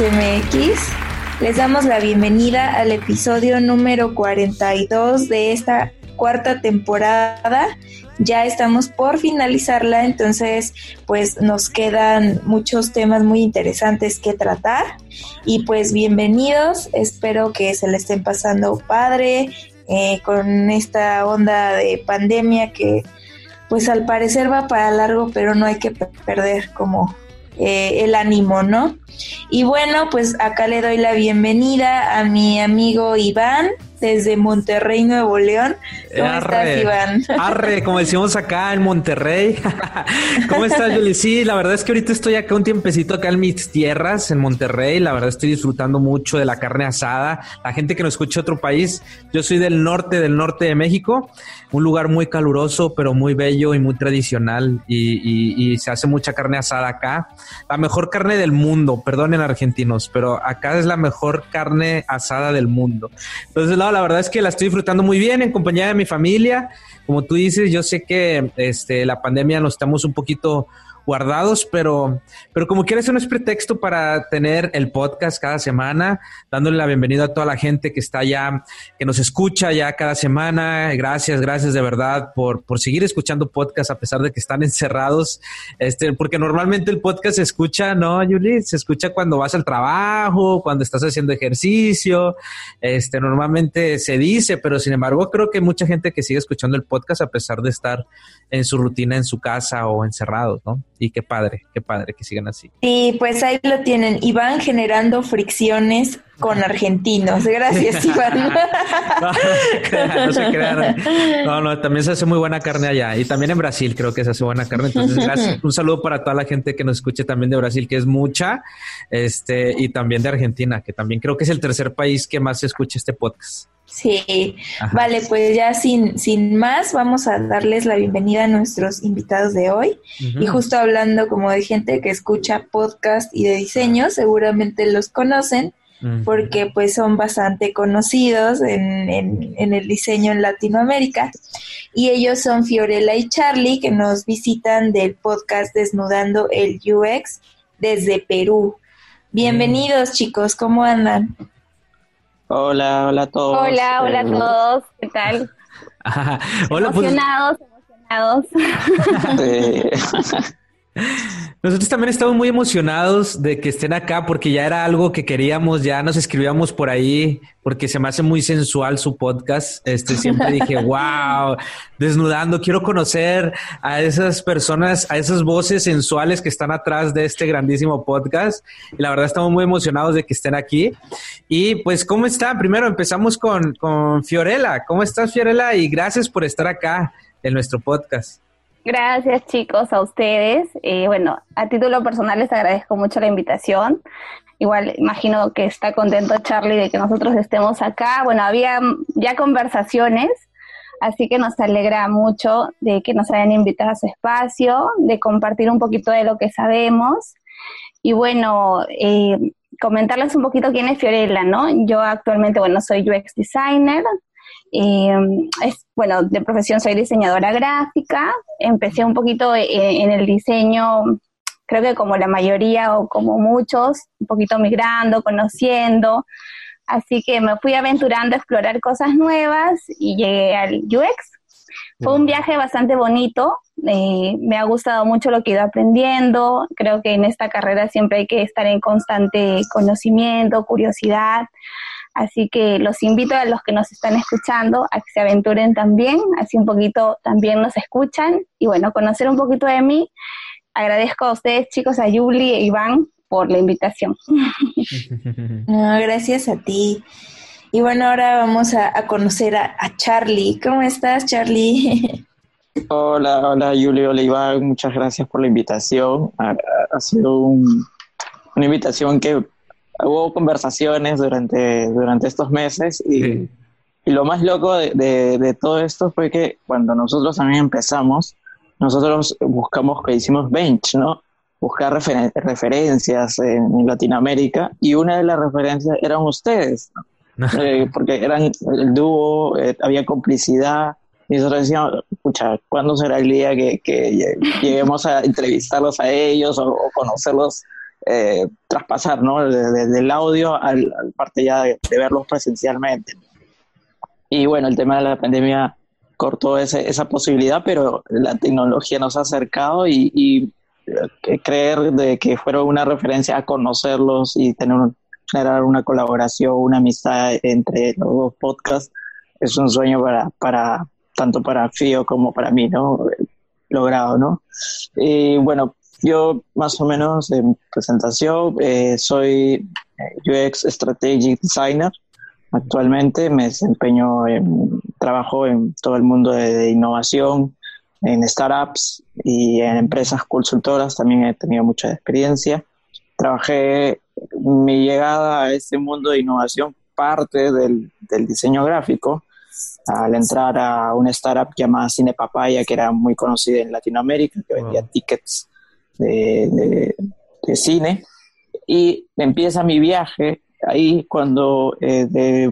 UXMX. Les damos la bienvenida al episodio número 42 de esta cuarta temporada. Ya estamos por finalizarla, entonces pues nos quedan muchos temas muy interesantes que tratar. Y pues bienvenidos, espero que se le estén pasando padre eh, con esta onda de pandemia que pues al parecer va para largo, pero no hay que perder como eh, el ánimo, ¿no? Y bueno, pues acá le doy la bienvenida a mi amigo Iván desde Monterrey, Nuevo León. ¿Cómo estás, Iván? Arre, como decimos acá en Monterrey. ¿Cómo estás, Yuli? Sí, la verdad es que ahorita estoy acá un tiempecito acá en mis tierras, en Monterrey. La verdad estoy disfrutando mucho de la carne asada. La gente que nos escucha otro país, yo soy del norte, del norte de México, un lugar muy caluroso, pero muy bello y muy tradicional. Y, y se hace mucha carne asada acá. La mejor carne del mundo, perdonen argentinos, pero acá es la mejor carne asada del mundo. Entonces, la la verdad es que la estoy disfrutando muy bien en compañía de mi familia. Como tú dices, yo sé que este, la pandemia nos estamos un poquito guardados, pero, pero como quieras, no es pretexto para tener el podcast cada semana, dándole la bienvenida a toda la gente que está ya, que nos escucha ya cada semana. Gracias, gracias de verdad por, por seguir escuchando podcast a pesar de que están encerrados. Este, porque normalmente el podcast se escucha, ¿no, Yuli? Se escucha cuando vas al trabajo, cuando estás haciendo ejercicio. Este, normalmente se dice, pero sin embargo, creo que hay mucha gente que sigue escuchando el podcast a pesar de estar en su rutina en su casa o encerrados, ¿no? Y qué padre, qué padre que sigan así. Y pues ahí lo tienen, y van generando fricciones con argentinos. Gracias, Iván. no, se crean. No, no, también se hace muy buena carne allá. Y también en Brasil creo que se hace buena carne. Entonces, gracias. Un saludo para toda la gente que nos escuche también de Brasil, que es mucha, este, y también de Argentina, que también creo que es el tercer país que más se escucha este podcast. Sí, vale, pues ya sin, sin más, vamos a darles la bienvenida a nuestros invitados de hoy. Y justo hablando como de gente que escucha podcast y de diseño, seguramente los conocen porque pues son bastante conocidos en, en, en, el diseño en Latinoamérica. Y ellos son Fiorella y Charlie, que nos visitan del podcast Desnudando el UX desde Perú. Bienvenidos chicos, ¿cómo andan? Hola, hola a todos. Hola, hola a eh, todos. ¿Qué tal? hola, pues. emocionados, emocionados. Nosotros también estamos muy emocionados de que estén acá porque ya era algo que queríamos, ya nos escribíamos por ahí porque se me hace muy sensual su podcast. Este siempre dije, wow, desnudando, quiero conocer a esas personas, a esas voces sensuales que están atrás de este grandísimo podcast. Y la verdad estamos muy emocionados de que estén aquí. Y pues, ¿cómo están? Primero empezamos con, con Fiorella. ¿Cómo estás, Fiorella? Y gracias por estar acá en nuestro podcast. Gracias chicos a ustedes. Eh, bueno, a título personal les agradezco mucho la invitación. Igual imagino que está contento Charlie de que nosotros estemos acá. Bueno, había ya conversaciones, así que nos alegra mucho de que nos hayan invitado a su espacio, de compartir un poquito de lo que sabemos. Y bueno, eh, comentarles un poquito quién es Fiorella, ¿no? Yo actualmente, bueno, soy UX designer, eh, es, bueno, de profesión soy diseñadora gráfica. Empecé un poquito eh, en, el diseño, creo que como la mayoría o como muchos, un poquito migrando, conociendo. Así que me fui aventurando a explorar cosas nuevas y llegué al UX. Fue un viaje bastante bonito, eh, me ha gustado mucho lo que he ido aprendiendo, creo que en esta carrera siempre hay que estar en constante conocimiento, curiosidad, Así que los invito a los que nos están escuchando a que se aventuren también, así un poquito también nos escuchan y bueno, conocer un poquito de mí. Agradezco a ustedes chicos, a Yuli e Iván por la invitación. No, gracias a ti. Y bueno, ahora vamos a, conocer a, Charlie. ¿Cómo estás, Charlie? Hola, hola, Julio, hola, Iván. Muchas gracias por la invitación. Ha, sido una invitación que hubo conversaciones durante, durante estos meses y, y lo más loco de, de, todo esto fue que cuando nosotros también empezamos, nosotros buscamos que hicimos bench, ¿no? Buscar referencias en Latinoamérica y una de las referencias eran ustedes, ¿no? Eh, porque eran el dúo, eh, había complicidad. Y nosotros decíamos, escucha, ¿cuándo será el día que, lleguemos a entrevistarlos a ellos o, conocerlos, eh, traspasar, ¿no? Desde el audio al, parte ya de, verlos presencialmente. Y bueno, el tema de la pandemia cortó esa posibilidad, pero la tecnología nos ha acercado y, y creer de que fueron una referencia a conocerlos y tener un, generar una colaboración, una amistad entre los dos podcasts, es un sueño para, para tanto para Fío como para mí, ¿no? Logrado, ¿no? Y bueno, yo más o menos en presentación eh, soy eh, UX Strategic Designer. Actualmente me desempeño en trabajo en todo el mundo de, innovación, en startups y en empresas consultoras. También he tenido mucha experiencia. Trabajé mi llegada a este mundo de innovación parte del, diseño gráfico al entrar a una startup llamada Cine Papaya, que era muy conocida en Latinoamérica, que vendía tickets de, cine. Y empieza mi viaje ahí cuando eh,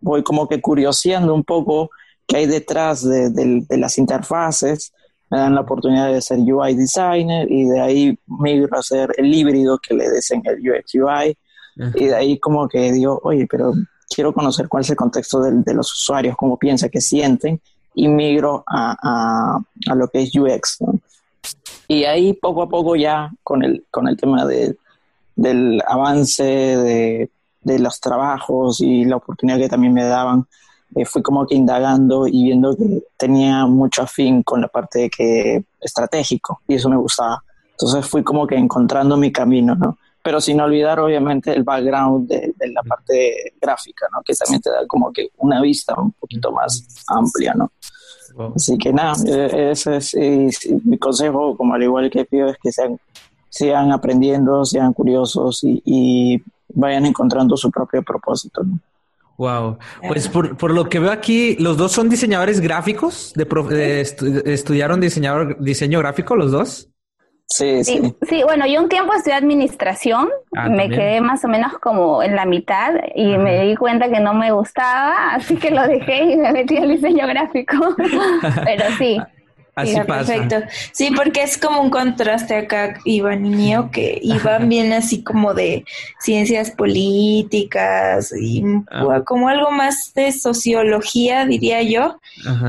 voy como que curioseando un poco qué hay detrás de, las interfaces, me dan la oportunidad de ser UI designer y de ahí migro a ser el híbrido que le dicen el UX UI. Y de ahí como que digo, oye, pero quiero conocer cuál es el contexto de, los usuarios, cómo piensan, qué sienten, y migro a, a, lo que es UX. Y ahí poco a poco ya con el, con el tema de, del avance de, de los trabajos y la oportunidad que también me daban, eh, fui como que indagando y viendo que tenía mucho afín con la parte de que estratégico y eso me gustaba. Entonces fui como que encontrando mi camino, ¿no? Pero sin olvidar obviamente el background de, la parte gráfica, ¿no? Que también te da como que una vista un poquito más amplia, ¿no? Así que nada, e, ese es mi consejo, como al igual que pido, es que sean, sigan aprendiendo, sean curiosos y, y vayan encontrando su propio propósito, ¿no? Wow. Pues por, por, lo que veo aquí, los dos son diseñadores gráficos, de, estudiaron diseñador, diseño gráfico los dos. Sí, sí, sí. bueno, yo un tiempo estudié administración, ah, me quedé más o menos como en la mitad y me di cuenta que no me gustaba, así que lo dejé y me metí al diseño gráfico. Pero sí, Así sí, Perfecto. Sí, porque es como un contraste acá, Iván y mío, que Iván viene así como de ciencias políticas y ah. como algo más de sociología, diría yo.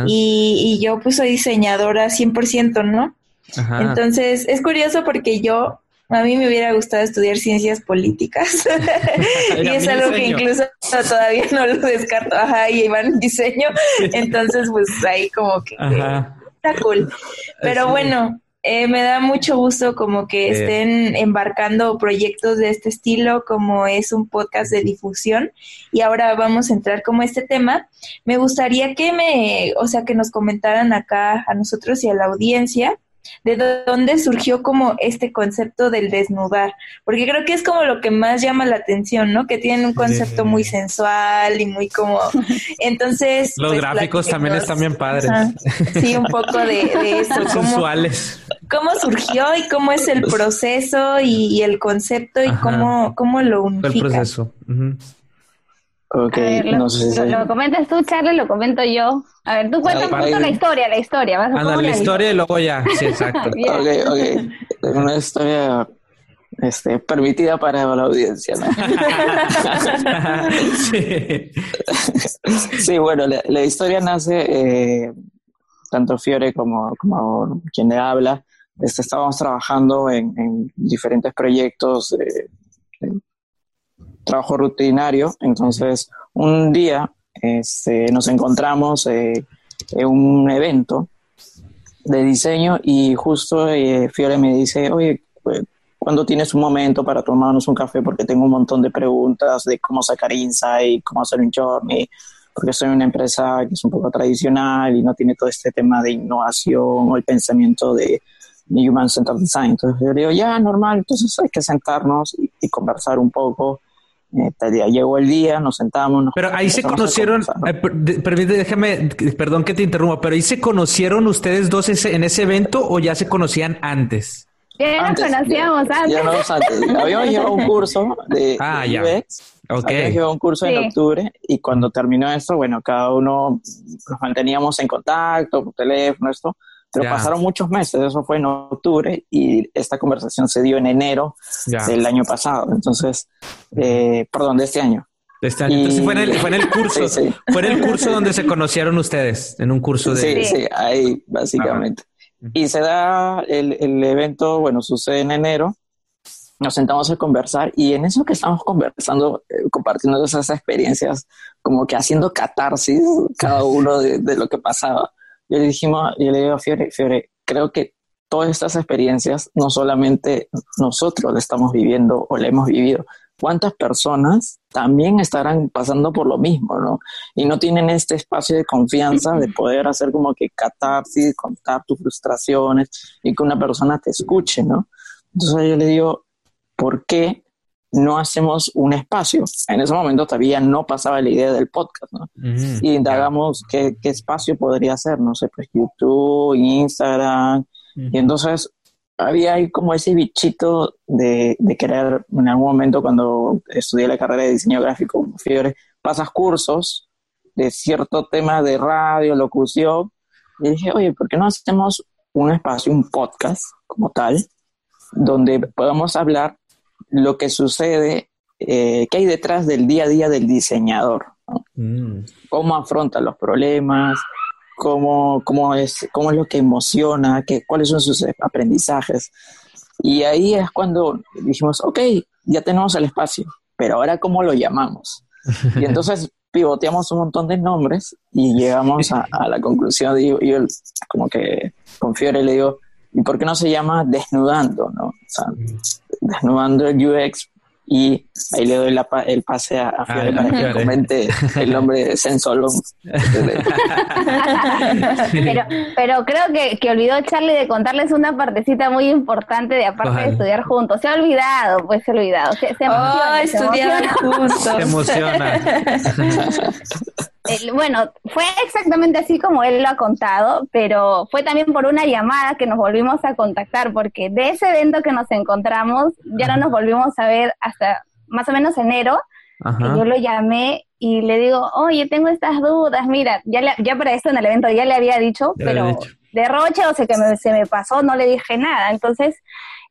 Y, y, yo pues soy diseñadora 100%, ¿no? Entonces, es curioso porque yo a mí me hubiera gustado estudiar ciencias políticas y es algo que incluso todavía no lo descarto. Ajá, y Iván diseño. Entonces, pues ahí como que cool. Pero bueno, eh, me da mucho gusto como que estén embarcando proyectos de este estilo, como es un podcast de difusión. Y ahora vamos a entrar como este tema. Me gustaría que me, o sea, que nos comentaran acá a nosotros y a la audiencia de dónde surgió como este concepto del desnudar, porque creo que es como lo que más llama la atención, ¿no? Que tienen un concepto muy sensual y muy como, entonces... Los pues, gráficos también están bien padres. sí, un poco de, eso. sensuales. ¿Cómo surgió y cómo es el proceso y, el concepto y cómo, cómo lo unifica? El proceso. Ok, no sé si lo, comentas tú, Charlie, lo comento yo. A ver, tú cuentas un poco la historia, la historia. Vas Anda, la historia y luego ya, sí, exacto. ok, ok. Una historia este, permitida para la audiencia, ¿no? sí. sí, bueno, la, historia nace, eh, tanto Fiore como, como quien le habla, este, estábamos trabajando en, en diferentes proyectos trabajo rutinario, entonces un día este, nos encontramos eh, en un evento de diseño y justo eh, Fiore me dice, oye, pues, ¿cuándo tienes un momento para tomarnos un café? Porque tengo un montón de preguntas de cómo sacar insight, cómo hacer un journey, porque soy una empresa que es un poco tradicional y no tiene todo este tema de innovación o el pensamiento de, Human Centered Design. Entonces yo digo, ya, normal, entonces hay que sentarnos y, conversar un poco. Día llegó el día, nos sentamos. pero ahí se conocieron, eh, déjame, perdón que te interrumpa, pero ahí se conocieron ustedes dos en ese evento o ya se conocían antes? Ya nos conocíamos antes. Ya, nos antes. Habíamos llevado un curso de, ah, ya. UX. Habíamos llevado un curso en octubre y cuando terminó esto, bueno, cada uno nos manteníamos en contacto, por teléfono, esto pero pasaron muchos meses, eso fue en octubre y esta conversación se dio en enero del año pasado, entonces, eh, perdón, de este año. De este año. Entonces fue en el, fue en el curso, fue en el curso donde se conocieron ustedes, en un curso de... Sí, sí, ahí básicamente. Y se da el, el evento, bueno, sucede en enero, nos sentamos a conversar y en eso que estamos conversando, eh, compartiendo esas experiencias, como que haciendo catarsis cada uno de, de, lo que pasaba yo le dijimos, yo le digo a Fiore, Fiore, creo que todas estas experiencias no solamente nosotros las estamos viviendo o la hemos vivido, cuántas personas también estarán pasando por lo mismo, ¿no? Y no tienen este espacio de confianza de poder hacer como que catarsis, contar tus frustraciones y que una persona te escuche, ¿no? Entonces yo le digo, ¿por qué no hacemos un espacio. En ese momento todavía no pasaba la idea del podcast, ¿no? y indagamos qué, qué, espacio podría ser, no sé, pues YouTube, Instagram. Y entonces había ahí como ese bichito de, de, querer, en algún momento cuando estudié la carrera de diseño gráfico, fiebre, pasas cursos de cierto tema de radio, locución, y dije, oye, ¿por qué no hacemos un espacio, un podcast como tal, donde podamos hablar lo que sucede, eh, qué hay detrás del día a día del diseñador. Mm. Cómo afronta los problemas, cómo, cómo, es, cómo es lo que emociona, qué, cuáles son sus aprendizajes. Y ahí es cuando dijimos, ok, ya tenemos el espacio, pero ahora cómo lo llamamos. Y entonces pivoteamos un montón de nombres y llegamos a, la conclusión, y yo como que con Fiore le digo, ¿y por qué no se llama Desnudando? ¿no? O sea, mm desnudando el UX y ahí le doy el pase a, Fiore para que comente el nombre de Sensolon. pero, pero creo que, que, olvidó Charlie de contarles una partecita muy importante de aparte de estudiar juntos. Se ha olvidado, pues se ha olvidado. Se, se emociona, oh, juntos. Se emociona. bueno, fue exactamente así como él lo ha contado, pero fue también por una llamada que nos volvimos a contactar, porque de ese evento que nos encontramos, ya no nos volvimos a ver hasta más o menos enero, yo lo llamé y le digo, oye, tengo estas dudas, mira, ya, ya para esto en el evento ya le había dicho, pero de roche, o sea que se me pasó, no le dije nada, entonces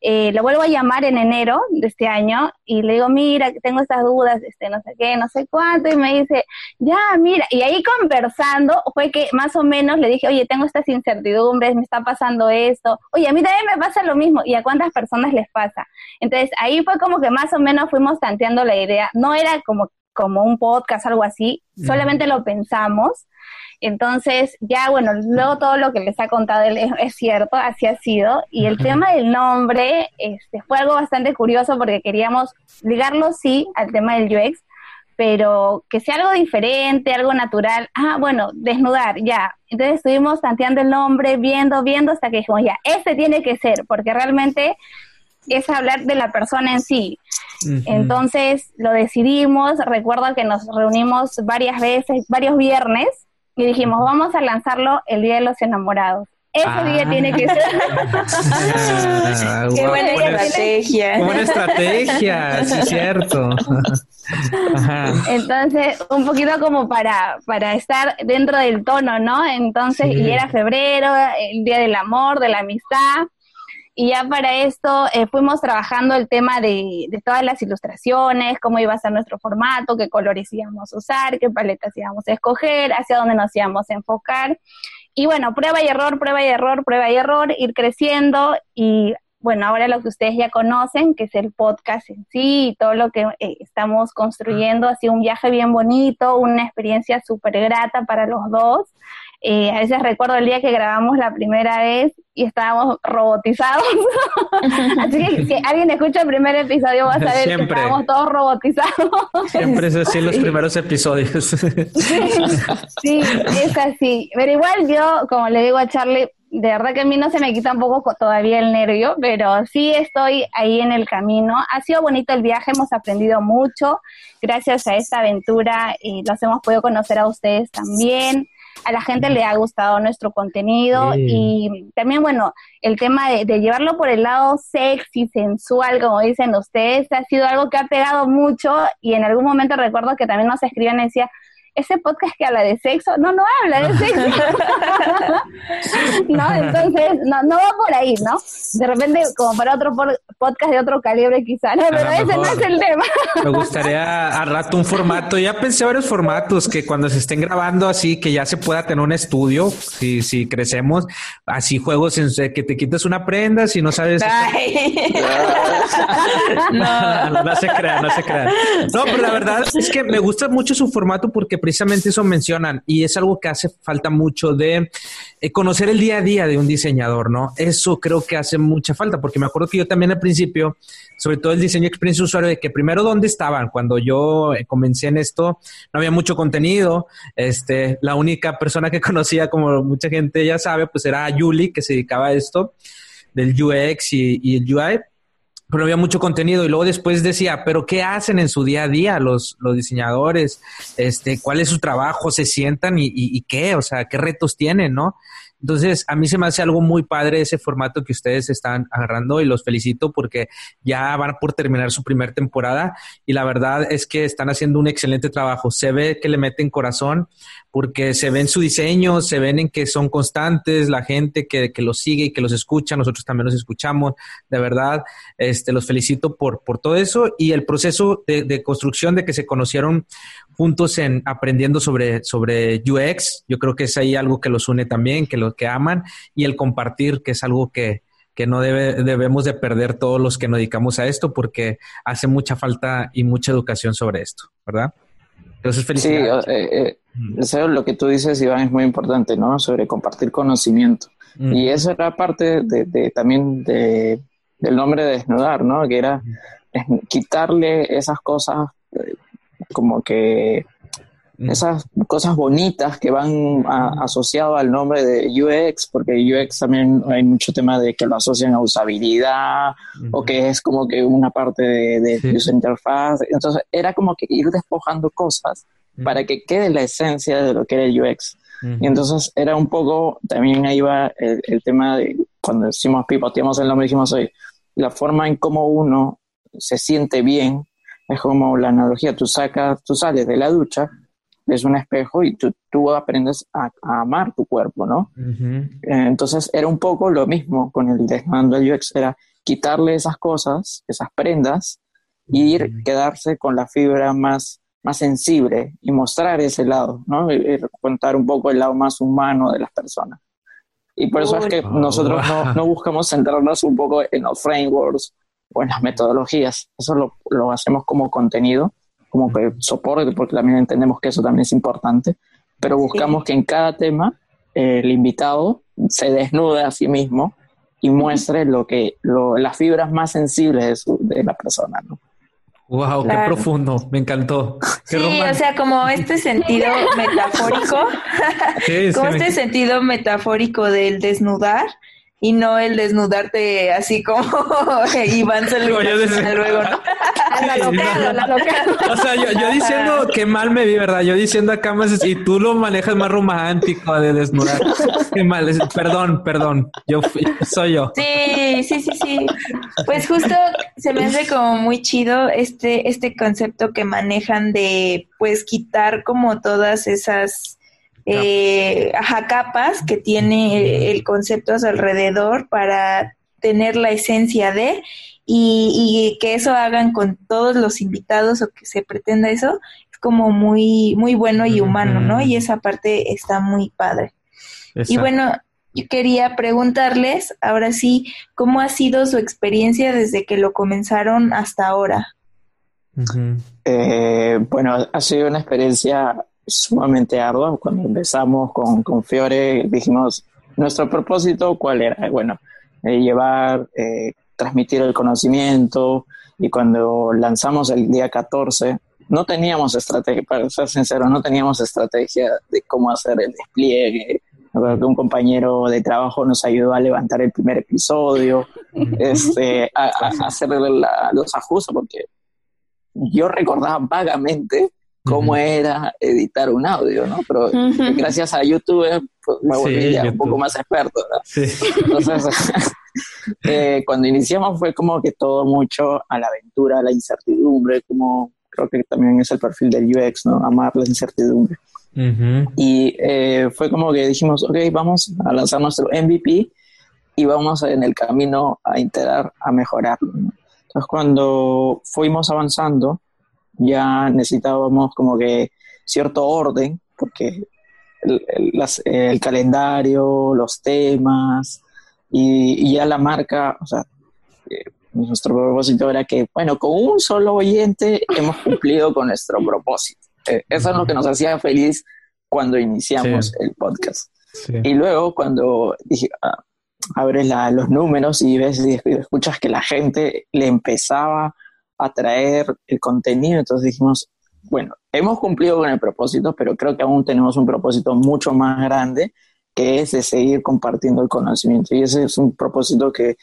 eh, lo vuelvo a llamar en enero de este año y le digo, mira, tengo estas dudas, este, no sé qué, no sé cuánto, y me dice, ya, mira, y ahí conversando fue que más o menos le dije, oye, tengo estas incertidumbres, me está pasando esto, oye, a mí también me pasa lo mismo, ¿y a cuántas personas les pasa? Entonces ahí fue como que más o menos fuimos tanteando la idea, no era como, como un podcast, algo así, solamente lo pensamos entonces, ya bueno, luego todo lo que les ha contado él es, cierto, así ha sido. Y el tema del nombre este, fue algo bastante curioso porque queríamos ligarlo, sí, al tema del UX, pero que sea algo diferente, algo natural. Ah, bueno, desnudar, ya. Entonces estuvimos tanteando el nombre, viendo, viendo, hasta que dijimos, ya, este tiene que ser, porque realmente es hablar de la persona en sí. Entonces lo decidimos, recuerdo que nos reunimos varias veces, varios viernes, y dijimos, vamos a lanzarlo el Día de los Enamorados. Ese día ah. tiene que ser. Qué buena estrategia. Qué buena estrategia, sí, cierto. Entonces, un poquito como para, para estar dentro del tono, ¿no? Entonces, y era febrero, el Día del Amor, de la Amistad. Y ya para esto eh, fuimos trabajando el tema de, de, todas las ilustraciones, cómo iba a ser nuestro formato, qué colores íbamos a usar, qué paletas íbamos a escoger, hacia dónde nos íbamos a enfocar. Y bueno, prueba y error, prueba y error, prueba y error, ir creciendo y bueno, ahora lo que ustedes ya conocen, que es el podcast en sí y todo lo que eh, estamos construyendo. Ha sido un viaje bien bonito, una experiencia súper grata para los dos. Eh, a veces recuerdo el día que grabamos la primera vez y estábamos robotizados. así que si alguien escucha el primer episodio va a saber que estábamos todos robotizados. Siempre es así los primeros episodios. sí, es así. Pero igual yo, como le digo a Charlie, de verdad que a mí no se me quita un poco todavía el nervio, pero sí estoy ahí en el camino. Ha sido bonito el viaje, hemos aprendido mucho. Gracias a esta aventura y los hemos podido conocer a ustedes también a la gente le ha gustado nuestro contenido y también, bueno, el tema de, de, llevarlo por el lado sexy, sensual, como dicen ustedes, ha sido algo que ha pegado mucho y en algún momento recuerdo que también nos escribían y decía, ese podcast que habla de sexo, no, no habla de sexo. ¿No? Entonces, no, no va por ahí, ¿no? De repente, como para otro podcast de otro calibre quizá, ¿no? pero ese no es el tema. Me gustaría al rato un formato, ya pensé varios formatos que cuando se estén grabando así, que ya se pueda tener un estudio, si, si crecemos, así juegos en que te quites una prenda si no sabes. no. no, no se crean, no se crean. No, pero la verdad es que me gusta mucho su formato porque precisamente eso mencionan y es algo que hace falta mucho de eh, conocer el día a día de un diseñador, ¿no? Eso creo que hace mucha falta porque me acuerdo que yo también al principio, sobre todo el diseño experiencia usuario, de que primero dónde estaban cuando yo eh, comencé en esto, no había mucho contenido, este, la única persona que conocía, como mucha gente ya sabe, pues era Yuli que se dedicaba a esto del UX y el UI pero había mucho contenido y luego después decía, pero ¿qué hacen en su día a día los, los diseñadores? Este, ¿cuál es su trabajo? ¿Se sientan y, y, y qué? O sea, ¿qué retos tienen, no? Entonces, a mí se me hace algo muy padre ese formato que ustedes están agarrando y los felicito porque ya van por terminar su primera temporada y la verdad es que están haciendo un excelente trabajo. Se ve que le meten corazón porque se ven su diseño, se ven en que son constantes, la gente que, los sigue y que los escucha, nosotros también los escuchamos. De verdad, este, los felicito por, por todo eso y el proceso de construcción de que se conocieron juntos en aprendiendo sobre, sobre UX. Yo creo que es ahí algo que los une también, que los que aman, y el compartir, que es algo que, que no debe, debemos de perder todos los que nos dedicamos a esto, porque hace mucha falta y mucha educación sobre esto, ¿verdad? Entonces, felicidades. Sí, eh, eh, lo que tú dices, Iván, es muy importante, ¿no? Sobre compartir conocimiento. Mm. Y eso era parte de, de también de, del nombre de desnudar, ¿no? Que era quitarle esas cosas eh, como que mm. esas cosas bonitas que van asociadas al nombre de UX, porque UX también hay mucho tema de que lo asocian a usabilidad o que es como que una parte de, de user interface. Entonces era como que ir despojando cosas para que quede la esencia de lo que era el UX. Y entonces era un poco, también ahí va el, tema de cuando decimos pivoteamos el nombre, dijimos hoy, la forma en cómo uno se siente bien es como la analogía, tú sacas, tú sales de la ducha, ves un espejo y tú, tú aprendes a, amar tu cuerpo, ¿no? Entonces era un poco lo mismo con el desmando del UX, era quitarle esas cosas, esas prendas, y ir, quedarse con la fibra más, más sensible y mostrar ese lado, ¿no? Y, contar un poco el lado más humano de las personas. Y por eso es que nosotros no, no buscamos centrarnos un poco en los frameworks buenas metodologías. Eso lo, lo hacemos como contenido, como que soporte, porque también entendemos que eso también es importante, pero buscamos que en cada tema eh, el invitado se desnude a sí mismo y muestre lo que lo, las fibras más sensibles de, la persona, ¿no? Wow, qué profundo, me encantó. sí, o sea, como este sentido metafórico, como este sentido metafórico del desnudar, y no el desnudarte así como Iván se luego, ¿no? O sea, yo, yo, diciendo que mal me vi, ¿verdad? Yo diciendo acá más y tú lo manejas más romántico de desnudar. Qué mal, perdón, perdón. Yo soy yo. Sí, sí, sí, sí. Pues justo se me hace como muy chido este este concepto que manejan de pues quitar como todas esas eh, capas que tiene el concepto a su alrededor para tener la esencia de y, que eso hagan con todos los invitados o que se pretenda eso es como muy muy bueno y humano, ¿no? Y esa parte está muy padre. Y bueno, yo quería preguntarles, ahora sí, ¿cómo ha sido su experiencia desde que lo comenzaron hasta ahora? Eh, bueno, ha sido una experiencia sumamente ardua. Cuando empezamos con, con Fiore, dijimos, nuestro propósito, ¿cuál era? Bueno, eh, llevar, eh, transmitir el conocimiento. Y cuando lanzamos el día 14, no teníamos estrategia, para ser sincero, no teníamos estrategia de cómo hacer el despliegue. que un compañero de trabajo nos ayudó a levantar el primer episodio, este, a, hacer los ajustes, porque yo recordaba vagamente cómo era editar un audio, ¿no? Pero gracias a YouTube pues, me volví ya un poco más experto, ¿no? Sí. Entonces, eh, cuando iniciamos fue como que todo mucho a la aventura, a la incertidumbre, como creo que también es el perfil del UX, ¿no? Amar la incertidumbre. Y eh, fue como que dijimos, ok, vamos a lanzar nuestro MVP y vamos en el camino a integrar, a mejorar. Entonces, cuando fuimos avanzando, ya necesitábamos como que cierto orden, porque el, calendario, los temas y, ya la marca, o sea, eh, nuestro propósito era que, bueno, con un solo oyente hemos cumplido con nuestro propósito. Eh, eso es lo que nos hacía feliz cuando iniciamos el podcast. Y luego cuando dije, ah, abres los números y ves y escuchas que la gente le empezaba a traer el contenido, entonces dijimos, bueno, hemos cumplido con el propósito, pero creo que aún tenemos un propósito mucho más grande, que es de seguir compartiendo el conocimiento. Y ese es un propósito que,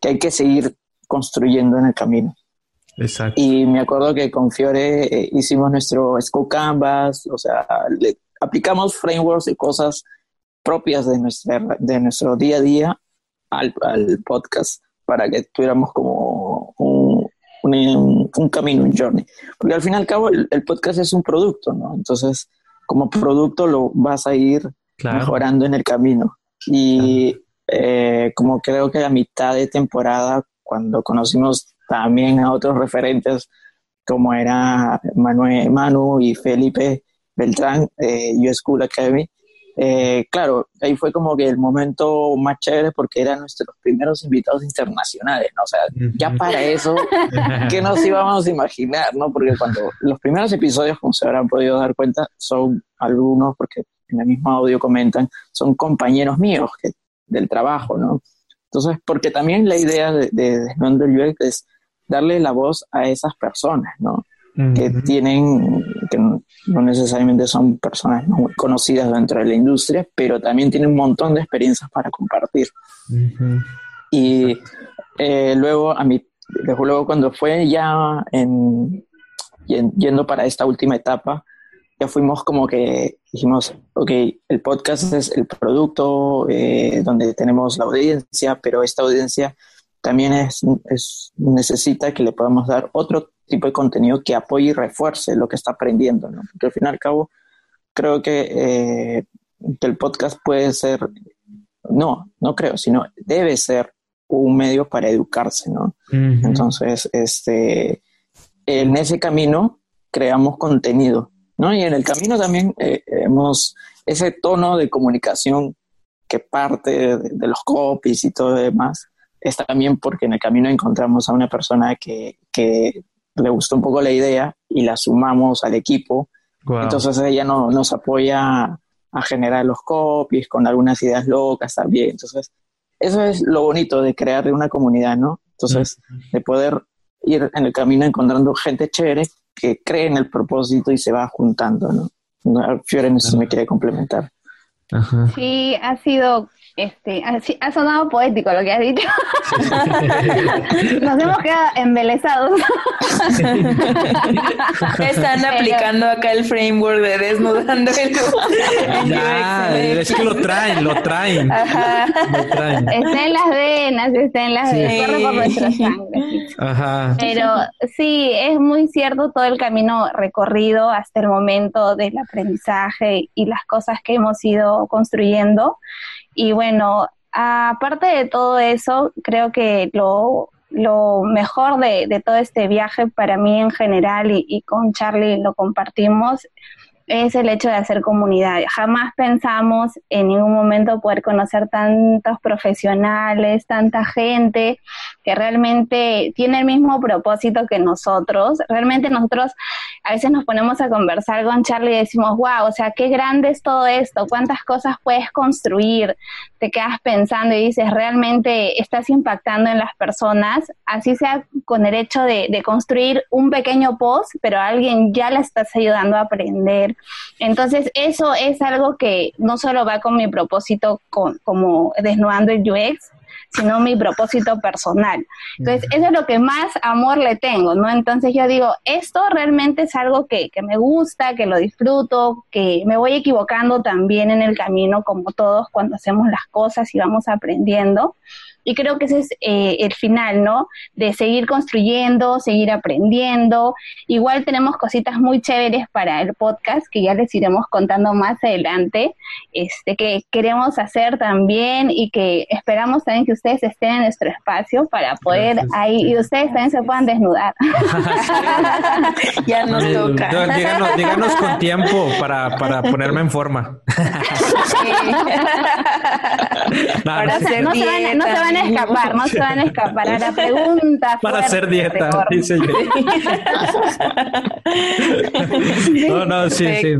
que hay que seguir construyendo en el camino. Exacto. Y me acuerdo que con Fiore eh, hicimos nuestro School Canvas, o sea, le aplicamos frameworks y cosas propias de, nuestra, de nuestro día a día al, al podcast para que tuviéramos como un, un, camino, un journey. Porque al fin y al cabo el, podcast es un producto, ¿no? Entonces, como producto lo vas a ir mejorando en el camino. Y eh, como creo que a mitad de temporada, cuando conocimos también a otros referentes, como era Manuel, Manu y Felipe Beltrán, eh, School Academy, eh, claro, ahí fue como que el momento más chévere porque eran nuestros primeros invitados internacionales, ¿no? O sea, ya para eso, ¿qué nos íbamos a imaginar, no? Porque cuando los primeros episodios, como se habrán podido dar cuenta, son algunos, porque en el mismo audio comentan, son compañeros míos que, del trabajo, ¿no? Entonces, porque también la idea de, de, de es darle la voz a esas personas, ¿no? Que tienen, que no, necesariamente son personas muy conocidas dentro de la industria, pero también tienen un montón de experiencias para compartir. Y eh, luego, a mí, luego cuando fue ya en, yendo para esta última etapa, ya fuimos como que dijimos, ok, el podcast es el producto eh, donde tenemos la audiencia, pero esta audiencia también es, es, necesita que le podamos dar otro tipo de contenido que apoye y refuerce lo que está aprendiendo, ¿no? Porque al fin y al cabo, creo que, eh, que el podcast puede ser, no, no creo, sino debe ser un medio para educarse, ¿no? Entonces, este, en ese camino creamos contenido, ¿no? Y en el camino también eh, hemos ese tono de comunicación que parte de, de, los copies y todo lo demás, es también porque en el camino encontramos a una persona que, que le gustó un poco la idea y la sumamos al equipo. Entonces ella no, nos apoya a generar los copies con algunas ideas locas también. Entonces, eso es lo bonito de crear una comunidad, ¿no? Entonces, de poder ir en el camino encontrando gente chévere que cree en el propósito y se va juntando, ¿no? Fiore, no sé si me quiere complementar. Sí, ha sido este, ha, sonado poético lo que has dicho. Nos hemos quedado embelesados. Están aplicando acá el framework de desnudando el ya, es que lo traen, lo traen. Está en las venas, está en las venas, corre por nuestra sangre. Ajá. Pero sí, es muy cierto todo el camino recorrido hasta el momento del aprendizaje y las cosas que hemos ido construyendo. Y bueno, aparte de todo eso, creo que lo, mejor de, todo este viaje para mí en general y, con Charlie lo compartimos, es el hecho de hacer comunidad. Jamás pensamos en ningún momento poder conocer tantos profesionales, tanta gente que realmente tiene el mismo propósito que nosotros. Realmente nosotros a veces nos ponemos a conversar con Charlie y decimos, wow, o sea, qué grande es todo esto, cuántas cosas puedes construir. Te quedas pensando y dices, realmente estás impactando en las personas, así sea con el hecho de, de construir un pequeño post, pero a alguien ya le estás ayudando a aprender entonces, eso es algo que no solo va con mi propósito con, como desnudando el UX, sino mi propósito personal. Entonces, eso es lo que más amor le tengo, ¿no? Entonces yo digo, esto realmente es algo que, que, me gusta, que lo disfruto, que me voy equivocando también en el camino, como todos cuando hacemos las cosas y vamos aprendiendo. Y creo que ese es eh, el final, ¿no? De seguir construyendo, seguir aprendiendo. Igual tenemos cositas muy chéveres para el podcast que ya les iremos contando más adelante, este, que queremos hacer también y que esperamos también que ustedes estén en nuestro espacio para poder ahí y ustedes también se puedan desnudar. ya nos toca. Díganos, díganos, con tiempo para, para ponerme en forma. para hacer no, se van, no se van a escapar, no se van a escapar a la pregunta. Para hacer dieta, dice yo. no, no, sí, sí.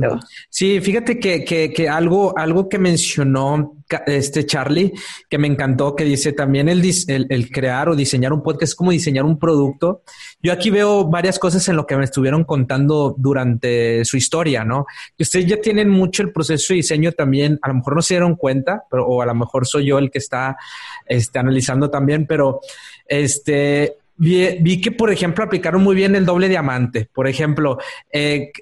Sí, fíjate que, que, que, algo, algo que mencionó este Charlie, que me encantó, que dice también el, el, el, crear o diseñar un podcast es como diseñar un producto. Yo aquí veo varias cosas en lo que me estuvieron contando durante su historia, ¿no? Ustedes ya tienen mucho el proceso de diseño también, a lo mejor no se dieron cuenta, pero, o a lo mejor soy yo el que está este, analizando también, pero este, Vi, vi, que, por ejemplo, aplicaron muy bien el doble diamante. Por ejemplo, eh,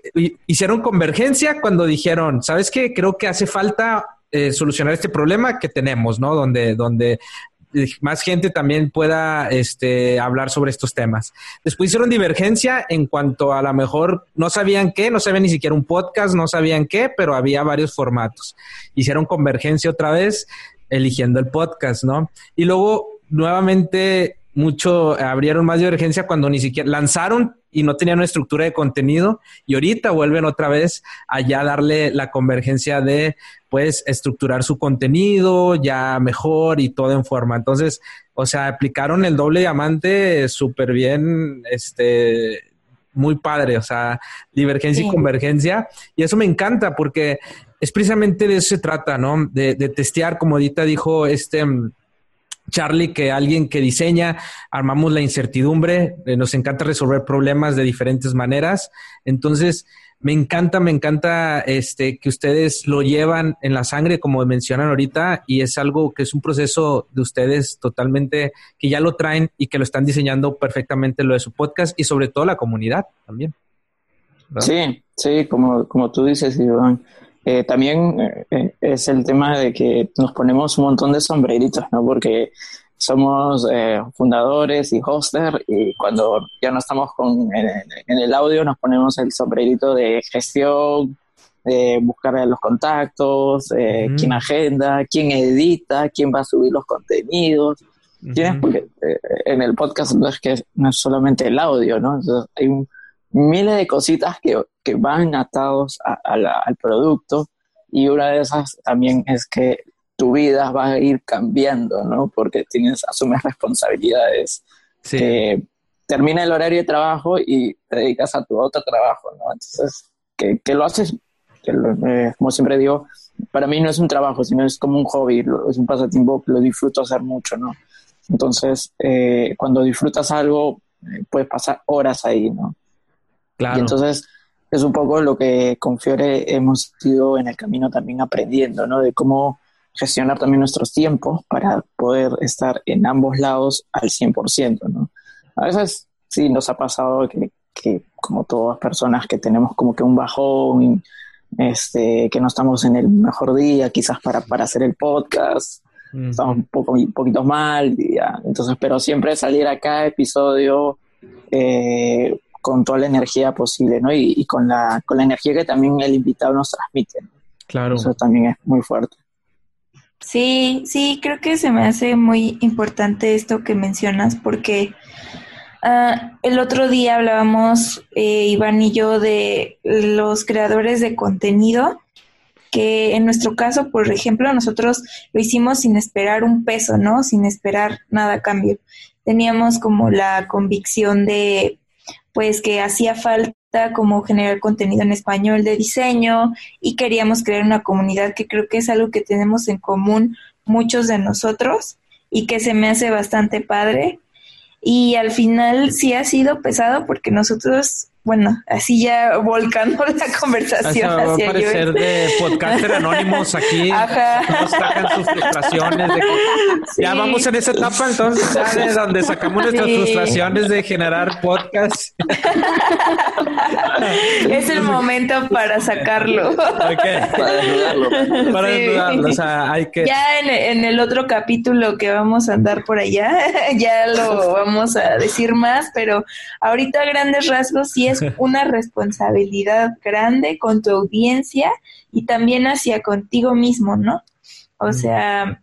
hicieron convergencia cuando dijeron, ¿sabes qué? Creo que hace falta eh, solucionar este problema que tenemos, ¿no? Donde, donde más gente también pueda este, hablar sobre estos temas. Después hicieron divergencia en cuanto a lo mejor no sabían qué, no sabían ni siquiera un podcast, no sabían qué, pero había varios formatos. Hicieron convergencia otra vez, eligiendo el podcast, ¿no? Y luego nuevamente mucho abrieron más divergencia cuando ni siquiera lanzaron y no tenían una estructura de contenido y ahorita vuelven otra vez a ya darle la convergencia de pues estructurar su contenido ya mejor y todo en forma. Entonces, o sea, aplicaron el doble diamante súper bien, este, muy padre, o sea, divergencia y convergencia. Y eso me encanta porque es precisamente de eso se trata, ¿no? De, de testear, como ahorita dijo este Charlie, que alguien que diseña, armamos la incertidumbre, eh, nos encanta resolver problemas de diferentes maneras. Entonces, me encanta, me encanta este que ustedes lo llevan en la sangre, como mencionan ahorita, y es algo que es un proceso de ustedes totalmente que ya lo traen y que lo están diseñando perfectamente lo de su podcast y sobre todo la comunidad también. Sí, sí, como, como tú dices, Iván. Eh, también eh, es el tema de que nos ponemos un montón de sombreritos, ¿no? Porque somos eh, fundadores y hoster y cuando ya no estamos con, en, el audio nos ponemos el sombrerito de gestión, de buscar los contactos, quién agenda, quién edita, quién va a subir los contenidos. Porque en el podcast no es que no es solamente el audio, ¿no? Entonces, hay un, miles de cositas que, que van atados al producto y una de esas también es que tu vida va a ir cambiando, ¿no? Porque tienes, asumes responsabilidades. Sí. termina el horario de trabajo y te dedicas a tu otro trabajo, ¿no? Entonces, que, que lo haces, que eh, como siempre digo, para mí no es un trabajo, sino es como un hobby, es un pasatiempo que lo disfruto hacer mucho, ¿no? Entonces, eh, cuando disfrutas algo, eh, puedes pasar horas ahí, ¿no? Y entonces es un poco lo que con Fiore hemos ido en el camino también aprendiendo, ¿no? De cómo gestionar también nuestros tiempos para poder estar en ambos lados al 100%, ¿no? A veces sí nos ha pasado que, que como todas personas que tenemos como que un bajón, este, que no estamos en el mejor día quizás para, para hacer el podcast, estamos un, poco, un poquito mal, ya. entonces, pero siempre salir a cada episodio eh, con toda la energía posible, ¿no? Y, con, la, con la energía que también el invitado nos transmite. Claro. Eso también es muy fuerte. Sí, sí, creo que se me hace muy importante esto que mencionas porque Ah, el otro día hablábamos, eh, Iván y yo, de los creadores de contenido, que en nuestro caso, por ejemplo, nosotros lo hicimos sin esperar un peso, ¿no? Sin esperar nada a cambio. Teníamos como la convicción de, pues, que hacía falta como generar contenido en español de diseño y queríamos crear una comunidad que creo que es algo que tenemos en común muchos de nosotros y que se me hace bastante padre. Y al final sí ha sido pesado porque nosotros bueno, así ya volcando la conversación va a parecer de podcaster anónimos aquí. Ajá. Nos sacan sus frustraciones. Ya vamos en esa etapa entonces, ya de donde sacamos nuestras frustraciones de generar podcast. es el momento para sacarlo. Para desnudarlo. Para desnudarlo. O sea, hay que... Ya en, en el otro capítulo que vamos a andar por allá, ya lo vamos a decir más, pero ahorita a grandes rasgos sí es una responsabilidad grande con tu audiencia y también hacia contigo mismo, ¿no? O sea,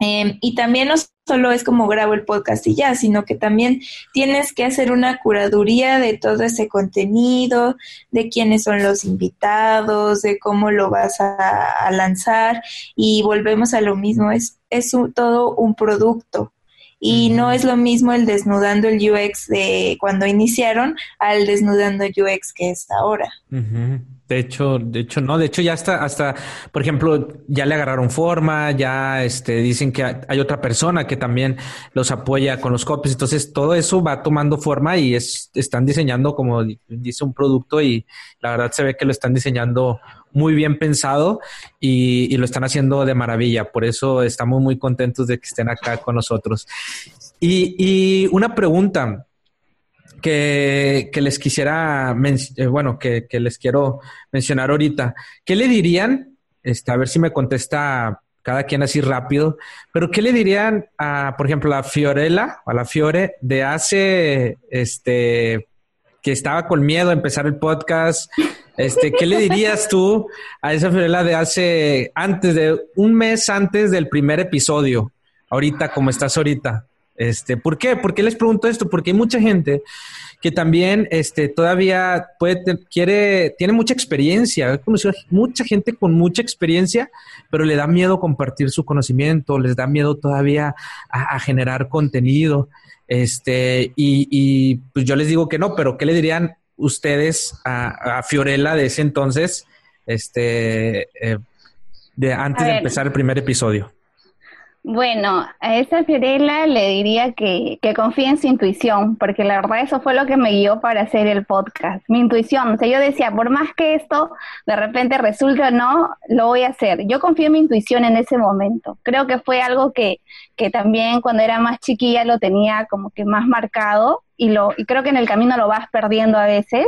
em, y también no solo es como grabo el podcast y ya, sino que también tienes que hacer una curaduría de todo ese contenido, de quiénes son los invitados, de cómo lo vas a, lanzar y volvemos a lo mismo, es, es todo un producto. Y no es lo mismo el desnudando el UX de cuando iniciaron al desnudando UX que es ahora. De hecho, de hecho, no, de hecho ya está, hasta, por ejemplo, ya le agarraron forma, ya este, dicen que hay otra persona que también los apoya con los copies. Entonces todo eso va tomando forma y es, están diseñando, como dice, un producto y la verdad se ve que lo están diseñando muy bien pensado y, lo están haciendo de maravilla. Por eso estamos muy contentos de que estén acá con nosotros. Y, una pregunta que, les quisiera, eh, bueno, que, les quiero mencionar ahorita. ¿Qué le dirían? Este, a ver si me contesta cada quien así rápido, pero ¿qué le dirían a, por ejemplo, a Fiorella, a la Fiore de hace, este, que estaba con miedo a empezar el podcast este, ¿qué le dirías tú a esa Fiorella de hace, antes de, un mes antes del primer episodio? Ahorita, como estás ahorita. Este, ¿por qué? ¿Por qué les pregunto esto? Porque hay mucha gente que también, este, todavía puede, quiere, tiene mucha experiencia. He conocido mucha gente con mucha experiencia, pero le da miedo compartir su conocimiento, les da miedo todavía a, generar contenido. Este, y, y pues yo les digo que no, pero ¿qué le dirían ustedes a, Fiorella de ese entonces, este, eh, de antes de empezar el primer episodio? Bueno, a esa Fiorella le diría que, que confíe en su intuición, porque la verdad eso fue lo que me guió para hacer el podcast. Mi intuición, o sea, yo decía, por más que esto de repente resulte o no, lo voy a hacer. Yo confío en mi intuición en ese momento. Creo que fue algo que, que también cuando era más chiquilla lo tenía como que más marcado y, lo, y creo que en el camino lo vas perdiendo a veces.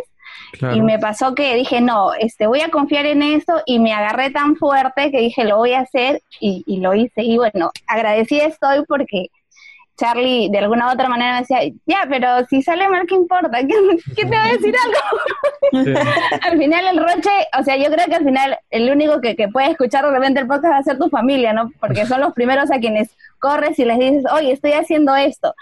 Y me pasó que dije, no, este, voy a confiar en esto y me agarré tan fuerte que dije, lo voy a hacer y, y lo hice. Y bueno, agradecida estoy porque Charlie de alguna u otra manera me decía, ya, pero si sale mal, ¿qué importa? ¿Qué, te va a decir algo? al final el roche, o sea, yo creo que al final el único que, que puede escuchar de repente el podcast va a ser tu familia, ¿no? Porque son los primeros a quienes corres y les dices, oye, estoy haciendo esto.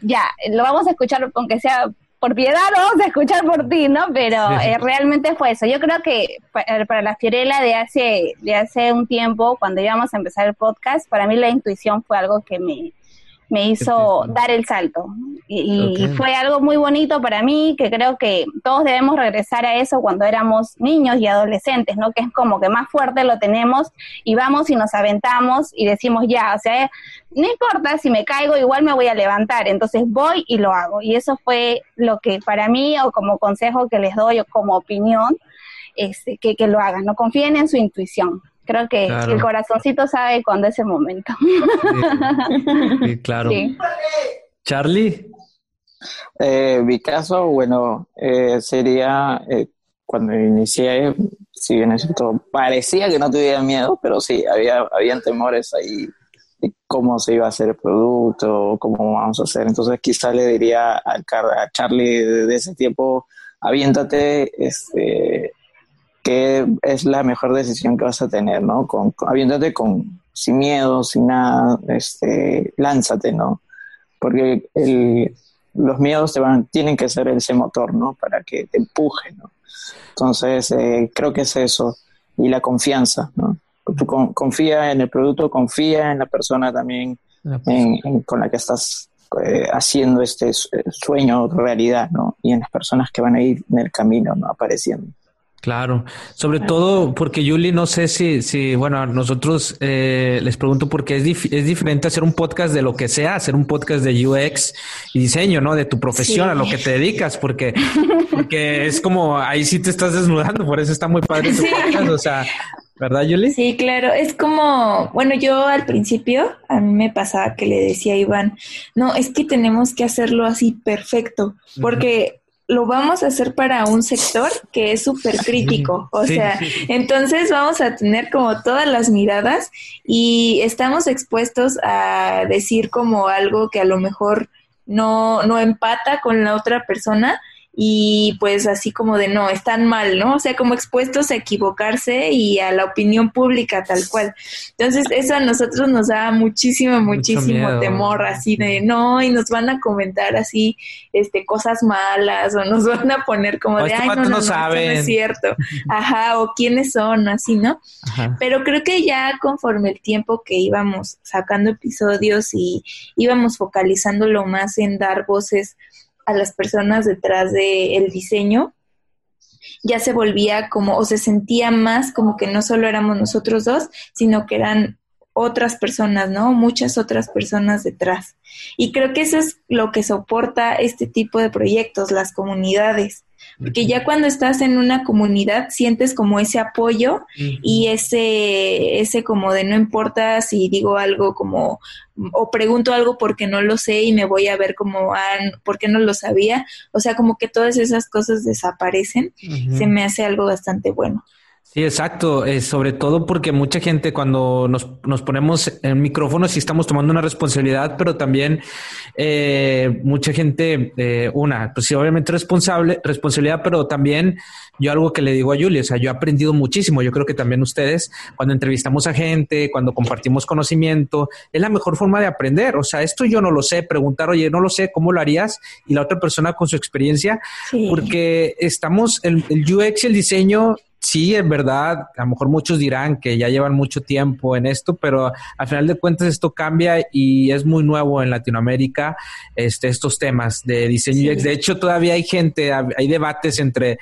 Ya, lo vamos a escuchar aunque sea por piedad vamos a escuchar por ti, ¿no? Pero eh, realmente fue eso. Yo creo que para, la Fiorella de hace, de hace un tiempo, cuando íbamos a empezar el podcast, para mí la intuición fue algo que me, me hizo dar el salto. Y, fue algo muy bonito para mí, que creo que todos debemos regresar a eso cuando éramos niños y adolescentes, ¿no? Que es como que más fuerte lo tenemos y vamos y nos aventamos y decimos ya, o sea, no importa si me caigo, igual me voy a levantar, entonces voy y lo hago. Y eso fue lo que para mí, o como consejo que les doy, o como opinión, este, que, que lo hagan, no confíen en su intuición. Creo que el corazoncito sabe cuándo es el momento. Sí, claro. Charlie. Eh, mi caso, bueno, eh, sería eh, cuando inicié, si bien es cierto, parecía que no tuviera miedo, pero sí, había habían temores ahí de cómo se iba a hacer el producto, cómo vamos a hacer. Entonces quizá le diría a, Charlie de ese tiempo, aviéntate, este, que es la mejor decisión que vas a tener, ¿no? Con, habiéndote con, sin miedo, sin nada, este, lánzate, ¿no? Porque el, los miedos te van, tienen que ser ese motor, ¿no? Para que te empuje, ¿no? Entonces, eh, creo que es eso. Y la confianza, ¿no? Tú confía en el producto, confía en la persona también con la que estás eh, haciendo este sueño realidad, ¿no? Y en las personas que van a ir en el camino, ¿no? Apareciendo. Claro, sobre todo porque Yuli, no sé si, si bueno, nosotros eh, les pregunto porque es, es diferente hacer un podcast de lo que sea, hacer un podcast de UX y diseño, ¿no? De tu profesión, a lo que te dedicas, porque, porque es como ahí sí te estás desnudando, por eso está muy padre tu podcast, o sea, ¿verdad, Yuli? Sí, claro, es como, bueno, yo al principio a mí me pasaba que le decía a Iván, no, es que tenemos que hacerlo así perfecto, porque lo vamos a hacer para un sector que es súper crítico. O sea, entonces vamos a tener como todas las miradas y estamos expuestos a decir como algo que a lo mejor no, no empata con la otra persona y pues así como de no, están mal, ¿no? O sea, como expuestos a equivocarse y a la opinión pública tal cual. Entonces, eso a nosotros nos da muchísimo, muchísimo temor, así de no, y nos van a comentar así, este, cosas malas, o nos van a poner como de, este ay, no, no, no, no, es cierto. Ajá, o quiénes son, así, ¿no? Pero creo que ya conforme el tiempo que íbamos sacando episodios y íbamos focalizándolo más en dar voces a las personas detrás del diseño, ya se volvía como, o se sentía más como que no solo éramos nosotros dos, sino que eran otras personas, ¿no? Muchas otras personas detrás. Y creo que eso es lo que soporta este tipo de proyectos, las comunidades. Porque ya cuando estás en una comunidad sientes como ese apoyo y ese, ese como de no importa si digo algo como o pregunto algo porque no lo sé y me voy a ver como, ah, ¿por qué no lo sabía? O sea, como que todas esas cosas desaparecen. Se me hace algo bastante bueno. Sí, exacto. Eh, sobre todo porque mucha gente cuando nos, nos ponemos en micrófonos y estamos tomando una responsabilidad, pero también eh, mucha gente, eh, una, pues sí, obviamente responsable, responsabilidad, pero también yo algo que le digo a Julia, o sea, yo he aprendido muchísimo. Yo creo que también ustedes, cuando entrevistamos a gente, cuando compartimos conocimiento, es la mejor forma de aprender. O sea, esto yo no lo sé, preguntar, oye, no lo sé, ¿cómo lo harías? Y la otra persona con su experiencia, porque estamos, el, el UX y el diseño sí, en verdad, a lo mejor muchos dirán que ya llevan mucho tiempo en esto, pero al final de cuentas esto cambia y es muy nuevo en Latinoamérica este, estos temas de diseño UX. De hecho, todavía hay gente, hay debates entre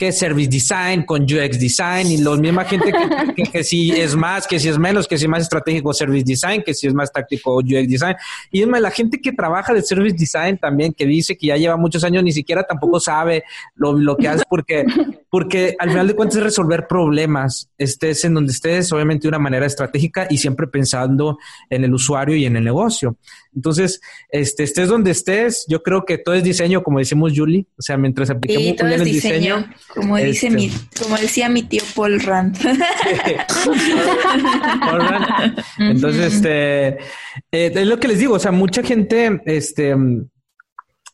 que es service design con UX design y la misma gente que, que, si es más, que si es menos, que si es más estratégico service design, que si es más táctico UX design. Y es más, la gente que trabaja de service design también, que dice que ya lleva muchos años, ni siquiera tampoco sabe lo, lo que hace porque, porque al final de cuentas es resolver problemas, estés en donde estés, obviamente de una manera estratégica y siempre pensando en el usuario y en el negocio. Entonces, este, estés donde estés, yo creo que todo es diseño, como decimos Julie, o sea, mientras apliquemos el diseño, como dice este, mi, como decía mi tío Paul Rand. Entonces, este, eh, es lo que les digo, o sea, mucha gente, este,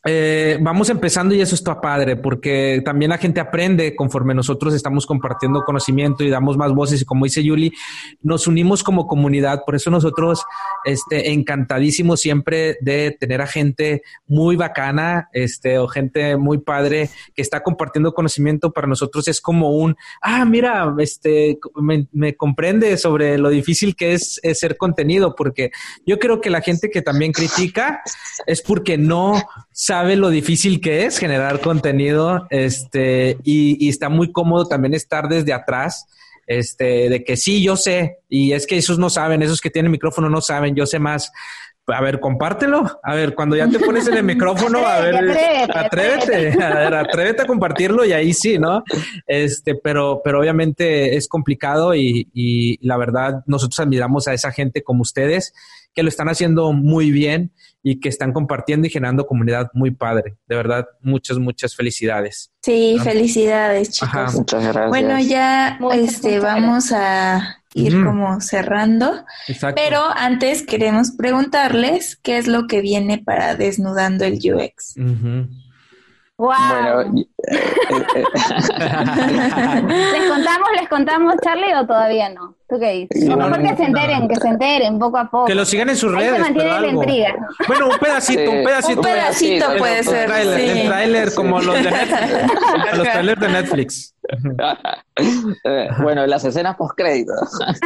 eh, vamos empezando y eso está padre, porque también la gente aprende conforme nosotros estamos compartiendo conocimiento y damos más voces. Y como dice Yuli, nos unimos como comunidad. Por eso nosotros, este, encantadísimos siempre de tener a gente muy bacana, este, o gente muy padre que está compartiendo conocimiento. Para nosotros es como un, ah, mira, este, me, comprende sobre lo difícil que es, es ser contenido, porque yo creo que la gente que también critica es porque no sabe lo difícil que es generar contenido, este, y, está muy cómodo también estar desde atrás, este, de que sí, yo sé, y es que esos no saben, esos que tienen micrófono no saben, yo sé más. A ver, compártelo. A ver, cuando ya te pones en el micrófono, a ver, atrévete, a ver, atrévete a compartirlo y ahí sí, ¿no? Este, pero, pero obviamente es complicado y, y la verdad nosotros admiramos a esa gente como ustedes que lo están haciendo muy bien y que están compartiendo y generando comunidad muy padre. De verdad, muchas, muchas felicidades. Sí, felicidades, chicos. Muchas gracias. Bueno, ya este, vamos a ir como cerrando. Pero antes queremos preguntarles qué es lo que viene para Desnudando el UX. Wow. Bueno, eh, eh, eh. ¿Les contamos, les contamos, Charlie, o todavía no? ¿Tú qué dices? mejor que se enteren, que se enteren poco a poco. Que lo sigan en sus redes. pero algo. Bueno, un pedacito, un pedacito. Un pedacito puede ser. El trailer, como los de Netflix. los trailers de Netflix. Eh, bueno, las escenas post créditos.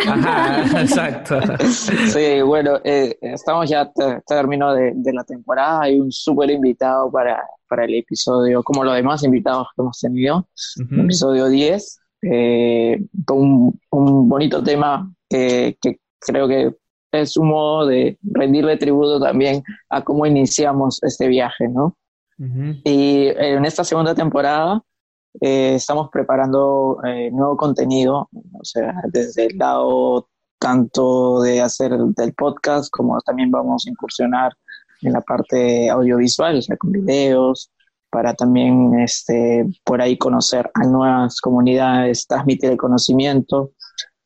Ajá, exacto. Sí, bueno, eh, estamos ya término de, de, la temporada. Hay un súper invitado para, para el episodio, como los demás invitados que hemos tenido. Episodio 10 eh, un, un, bonito tema que creo que es un modo de rendirle tributo también a cómo iniciamos este viaje, ¿no? Y en esta segunda temporada eh, estamos preparando eh, nuevo contenido, o sea, desde el lado tanto de hacer del podcast como también vamos a incursionar en la parte audiovisual, o sea, con videos, para también este, por ahí conocer a nuevas comunidades, transmitir el conocimiento.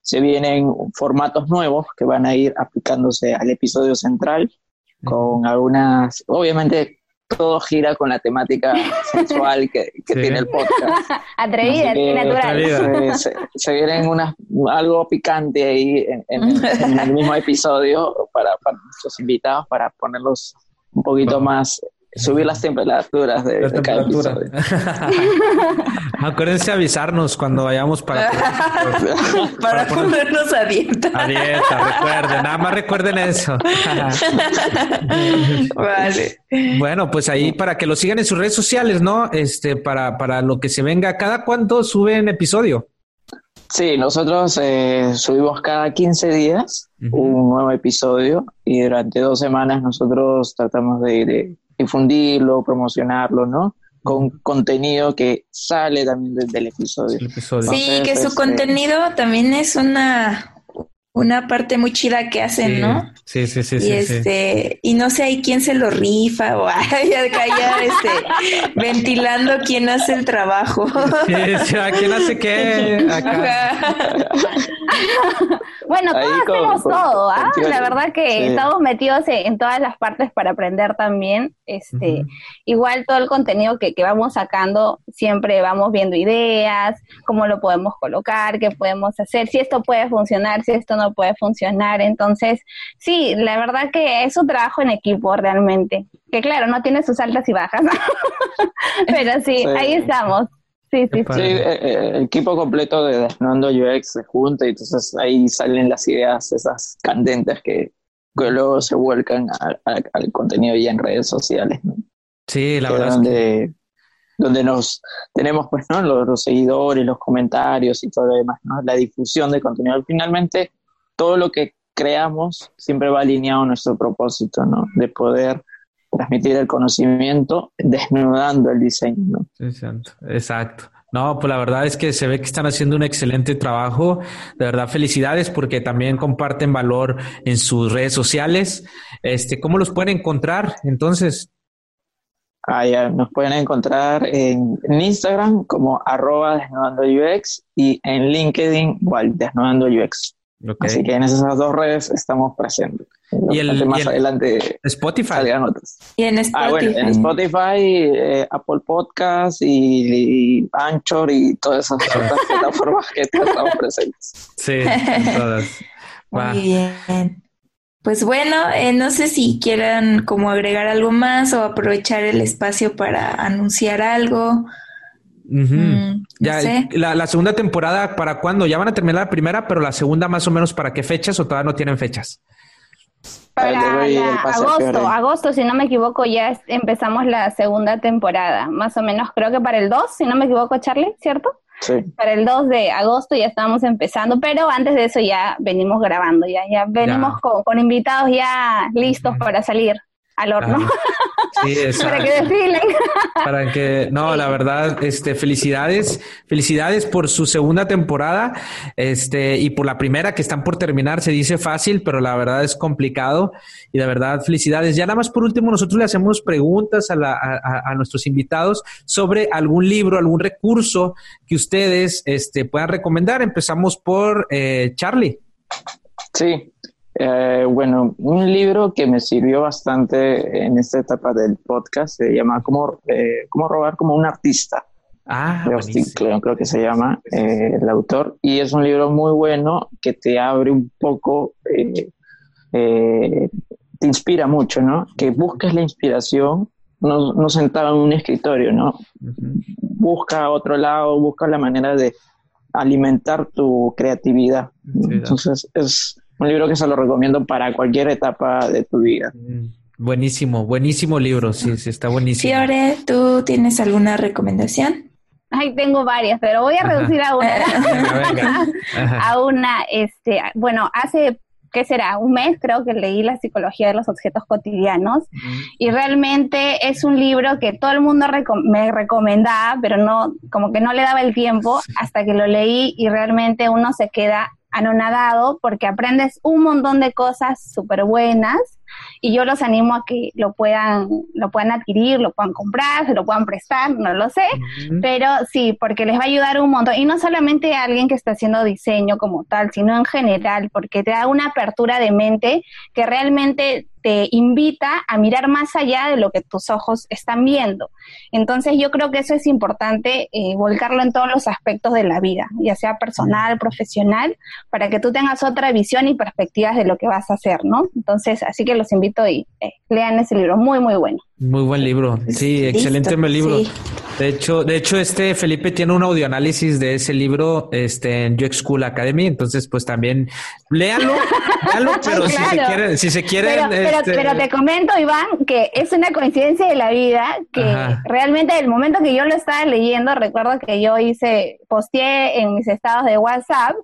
Se vienen formatos nuevos que van a ir aplicándose al episodio central con algunas, obviamente todo gira con la temática sexual que, tiene el podcast. Atrevida, natural. Se, vienen unas, algo picante ahí en, el mismo episodio para, para nuestros invitados, para ponerlos un poquito más subir las temperaturas de, la temperatura. Acuérdense avisarnos cuando vayamos para para, ponernos a dieta. A dieta, recuerden, nada más recuerden eso. vale. Bueno, pues ahí para que lo sigan en sus redes sociales, ¿no? Este, para, para lo que se venga. ¿Cada cuánto suben episodio? Sí, nosotros eh, subimos cada 15 días un nuevo episodio y durante dos semanas nosotros tratamos de difundirlo, promocionarlo, ¿no? Con contenido que sale también desde el episodio. Sí, que su este, contenido también es una una parte muy chida que hacen, ¿no? Sí, sí, sí, y sí. Este, y no sé hay quién se lo rifa o ay, acá ya este, ventilando quién hace el trabajo. Sí, sí, quién hace qué bueno, todos hacemos todo, ¿ah? La verdad que estamos metidos en, todas las partes para aprender también. Este, igual todo el contenido que, que vamos sacando, siempre vamos viendo ideas, cómo lo podemos colocar, qué podemos hacer, si esto puede funcionar, si esto no puede funcionar. Entonces, sí, la verdad que es un trabajo en equipo realmente. Que claro, no tiene sus altas y bajas, pero sí, ahí estamos. Sí, sí, sí. Eh, eh, el equipo completo de Desnudando UX se junta y entonces ahí salen las ideas, esas candentes que, luego se vuelcan al contenido ya en redes sociales. Sí, la verdad. Donde, donde nos tenemos pues no los, los, seguidores, los comentarios y todo lo demás, ¿no? la difusión de contenido. Finalmente, todo lo que creamos siempre va alineado a nuestro propósito, ¿no? De poder transmitir el conocimiento desnudando el diseño, ¿no? Exacto. Exacto. No, pues la verdad es que se ve que están haciendo un excelente trabajo. De verdad, felicidades porque también comparten valor en sus redes sociales. Este, ¿cómo los pueden encontrar entonces? Ah, ya, nos pueden encontrar en, Instagram como arroba desnudando UX y en LinkedIn igual desnudando UX. Así que en esas dos redes estamos presentes. Y el, más adelante Spotify. Y en Spotify. Ah, bueno, en Spotify, eh, Apple Podcast y, Anchor y todas esas plataformas que estamos presentes. Sí, en todas. Muy bien. Pues bueno, eh, no sé si quieran como agregar algo más o aprovechar el espacio para anunciar algo. Mm, ya, la, segunda temporada, ¿para cuándo? Ya van a terminar la primera, pero la segunda más o menos para qué fechas o todavía no tienen fechas? Para agosto, agosto, si no me equivoco, ya empezamos la segunda temporada, más o menos, creo que para el 2, si no me equivoco, Charlie, ¿cierto? Sí. Para el 2 de agosto ya estamos empezando, pero antes de eso ya venimos grabando, ya, ya venimos Con, invitados ya listos para salir al horno. Sí, Para que desfilen. Para que, no, la verdad, este, felicidades, felicidades por su segunda temporada, este, y por la primera que están por terminar, se dice fácil, pero la verdad es complicado, y de verdad, felicidades. Ya nada más por último, nosotros le hacemos preguntas a, la, a, nuestros invitados sobre algún libro, algún recurso que ustedes, este, puedan recomendar. Empezamos por eh, Charlie. Sí, eh, bueno, un libro que me sirvió bastante en esta etapa del podcast se llama Cómo, eh, Cómo robar como un artista. Ah, creo que se llama eh, el autor. Y es un libro muy bueno que te abre un poco, eh, eh, te inspira mucho, ¿no? Que busques la inspiración no, no sentado en un escritorio, ¿no? Busca otro lado, busca la manera de alimentar tu creatividad. Entonces es un libro que se lo recomiendo para cualquier etapa de tu vida. Mm, buenísimo, buenísimo libro, sí, sí, está buenísimo. Fiore, ¿tú tienes alguna recomendación? Ay, tengo varias, pero voy a reducir a una. a una, este, bueno, hace ¿qué será? Un mes creo que leí La psicología de los objetos cotidianos y realmente es un libro que todo el mundo me recomendaba, pero no, como que no le daba el tiempo hasta que lo leí y realmente uno se queda anonadado porque aprendes un montón de cosas súper buenas y yo los animo a que lo puedan, lo puedan adquirir, lo puedan comprar, se lo puedan prestar, no lo sé, pero sí, porque les va a ayudar un montón. Y no solamente a alguien que está haciendo diseño como tal, sino en general, porque te da una apertura de mente que realmente te invita a mirar más allá de lo que tus ojos están viendo. Entonces yo creo que eso es importante eh, volcarlo en todos los aspectos de la vida, ya sea personal, profesional, para que tú tengas otra visión y perspectivas de lo que vas a hacer, ¿no? Entonces, así que los invito y eh, lean ese libro, muy, muy bueno. Muy buen libro, sí, excelente libro. De hecho, de hecho, este Felipe tiene un audioanálisis de ese libro este, en UX School Academy, entonces pues también léanlo, léanlo pero si se quieren, si se quieren. Pero, este pero, te comento, Iván, que es una coincidencia de la vida que realmente el momento que yo lo estaba leyendo, recuerdo que yo hice, posteé en mis estados de WhatsApp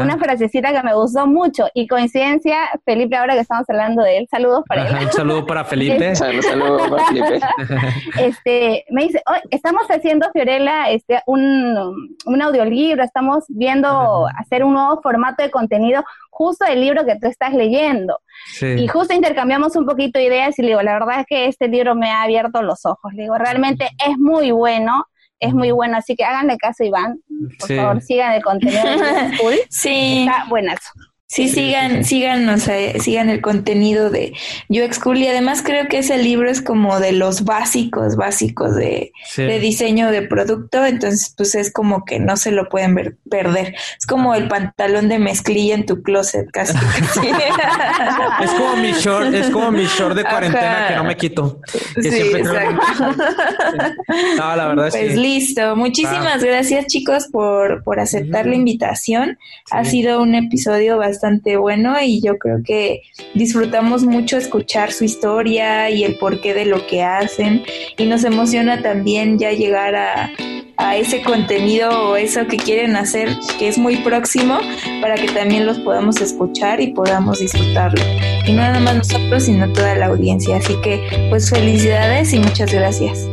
una frasecita que me gustó mucho y coincidencia, Felipe, ahora que estamos hablando de él, saludos para él. Un saludo para Felipe. saludos para Este, me dice, oh, estamos haciendo, Fiorella, este, un, un audiolibro, estamos viendo hacer un nuevo formato de contenido justo del libro que tú estás leyendo. Y justo intercambiamos un poquito de ideas y le digo, la verdad es que este libro me ha abierto los ojos. Le digo, realmente es muy bueno, es muy bueno, así que háganle caso, Iván. Por favor, sigan el contenido. Sí. Está buenazo. Sí, sigan, sigan, sigan el contenido de UX Cool y además creo que ese libro es como de los básicos, básicos de, diseño de producto, entonces pues es como que no se lo pueden ver, perder. Es como el pantalón de mezclilla en tu closet, casi. es como mi short, es como mi short de cuarentena que no me quito. sí, exacto. no, la verdad Pues listo. Muchísimas gracias chicos por, por aceptar la invitación. Ha sido un episodio bastante bastante bueno y yo creo que disfrutamos mucho escuchar su historia y el porqué de lo que hacen y nos emociona también ya llegar a, a ese contenido o eso que quieren hacer que es muy próximo para que también los podamos escuchar y podamos disfrutarlo. Y no nada más nosotros, sino toda la audiencia. Así que pues felicidades y muchas gracias.